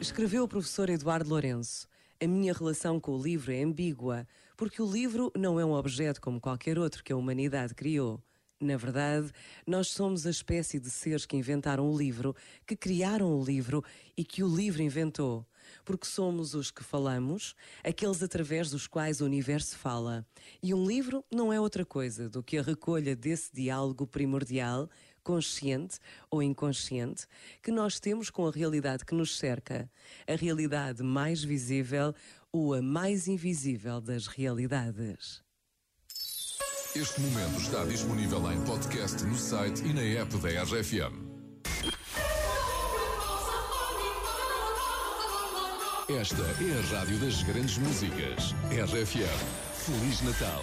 Escreveu o professor Eduardo Lourenço. A minha relação com o livro é ambígua, porque o livro não é um objeto como qualquer outro que a humanidade criou. Na verdade, nós somos a espécie de seres que inventaram o livro, que criaram o livro e que o livro inventou. Porque somos os que falamos, aqueles através dos quais o universo fala. E um livro não é outra coisa do que a recolha desse diálogo primordial, consciente ou inconsciente, que nós temos com a realidade que nos cerca, a realidade mais visível ou a mais invisível das realidades. Este momento está disponível em podcast no site e na app da RFM. Esta é a rádio das grandes músicas. RFM. Feliz Natal.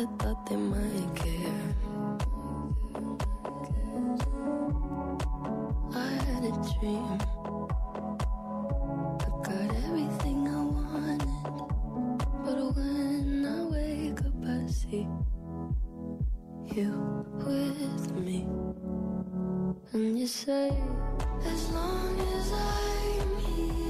Kinda thought they might care. I had a dream. I got everything I wanted. But when I wake up, I see you with me. And you say, as long as I'm here,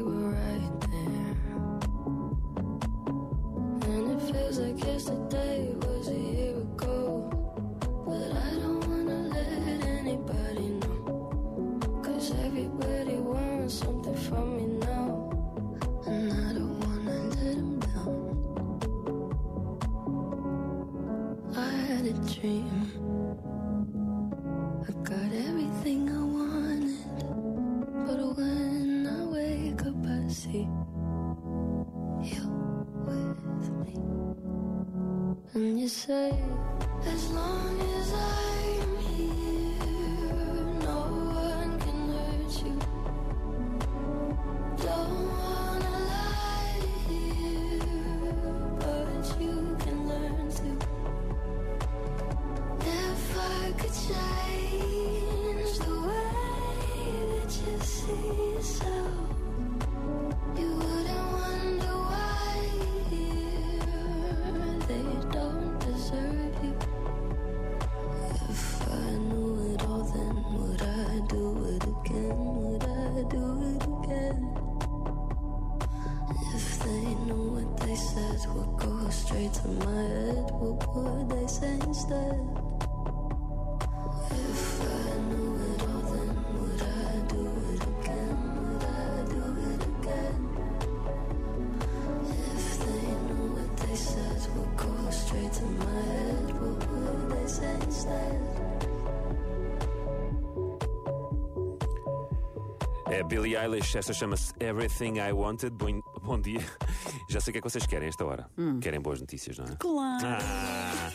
a dream. I got everything I wanted. But when I wake up, I see you with me. And you say, as long straight to my head, what would they say instead? É Billie Eilish, esta chama-se Everything I Wanted. Bom, bom dia. Já sei o que é que vocês querem a esta hora. Querem boas notícias, não é? Claro. Ah,